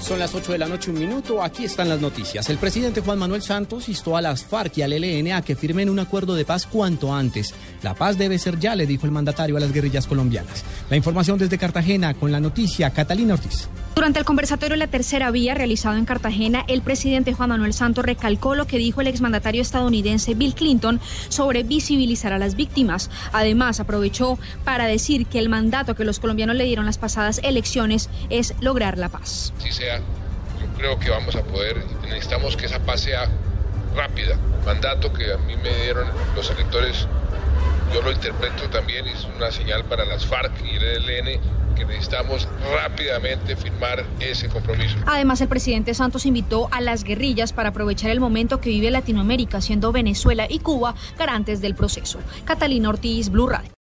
Son las 8 de la noche, un minuto. Aquí están las noticias. El presidente Juan Manuel Santos instó a las FARC y al ELN a que firmen un acuerdo de paz cuanto antes. La paz debe ser ya, le dijo el mandatario a las guerrillas colombianas. La información desde Cartagena con la noticia Catalina Ortiz. Durante el conversatorio La Tercera Vía realizado en Cartagena, el presidente Juan Manuel Santos recalcó lo que dijo el exmandatario estadounidense Bill Clinton sobre visibilizar a las víctimas. Además, aprovechó para decir que el mandato que los colombianos le dieron las pasadas elecciones es lograr la paz. Si yo creo que vamos a poder, necesitamos que esa paz sea rápida. Mandato que a mí me dieron los electores, yo lo interpreto también, es una señal para las FARC y el ELN que necesitamos rápidamente firmar ese compromiso. Además, el presidente Santos invitó a las guerrillas para aprovechar el momento que vive Latinoamérica, siendo Venezuela y Cuba garantes del proceso. Catalina Ortiz, Blue Radio.